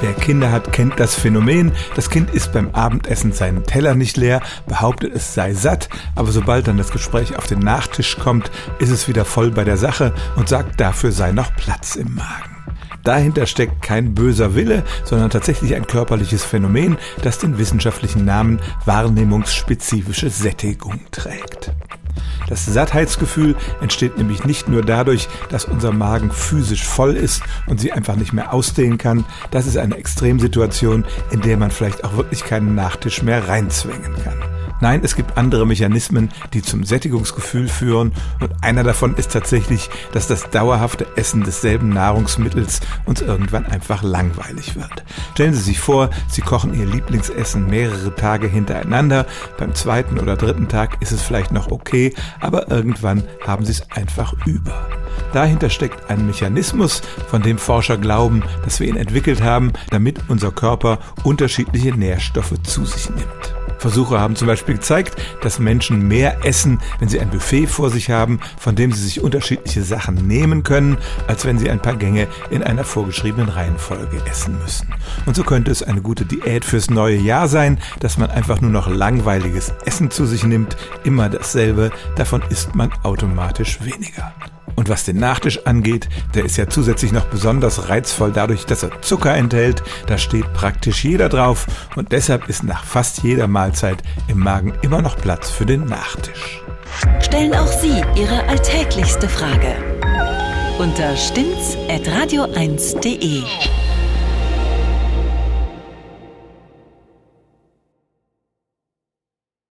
Wer Kinder hat, kennt das Phänomen. Das Kind isst beim Abendessen seinen Teller nicht leer, behauptet es sei satt, aber sobald dann das Gespräch auf den Nachtisch kommt, ist es wieder voll bei der Sache und sagt, dafür sei noch Platz im Magen. Dahinter steckt kein böser Wille, sondern tatsächlich ein körperliches Phänomen, das den wissenschaftlichen Namen wahrnehmungsspezifische Sättigung trägt. Das Sattheitsgefühl entsteht nämlich nicht nur dadurch, dass unser Magen physisch voll ist und sie einfach nicht mehr ausdehnen kann. Das ist eine Extremsituation, in der man vielleicht auch wirklich keinen Nachtisch mehr reinzwängen kann. Nein, es gibt andere Mechanismen, die zum Sättigungsgefühl führen und einer davon ist tatsächlich, dass das dauerhafte Essen desselben Nahrungsmittels uns irgendwann einfach langweilig wird. Stellen Sie sich vor, Sie kochen Ihr Lieblingsessen mehrere Tage hintereinander, beim zweiten oder dritten Tag ist es vielleicht noch okay, aber irgendwann haben Sie es einfach über. Dahinter steckt ein Mechanismus, von dem Forscher glauben, dass wir ihn entwickelt haben, damit unser Körper unterschiedliche Nährstoffe zu sich nimmt. Versuche haben zum Beispiel gezeigt, dass Menschen mehr essen, wenn sie ein Buffet vor sich haben, von dem sie sich unterschiedliche Sachen nehmen können, als wenn sie ein paar Gänge in einer vorgeschriebenen Reihenfolge essen müssen. Und so könnte es eine gute Diät fürs neue Jahr sein, dass man einfach nur noch langweiliges Essen zu sich nimmt, immer dasselbe, davon isst man automatisch weniger. Und was den Nachtisch angeht, der ist ja zusätzlich noch besonders reizvoll dadurch, dass er Zucker enthält. Da steht praktisch jeder drauf und deshalb ist nach fast jeder Mahlzeit im Magen immer noch Platz für den Nachtisch. Stellen auch Sie Ihre alltäglichste Frage unter stimmtz.radio1.de.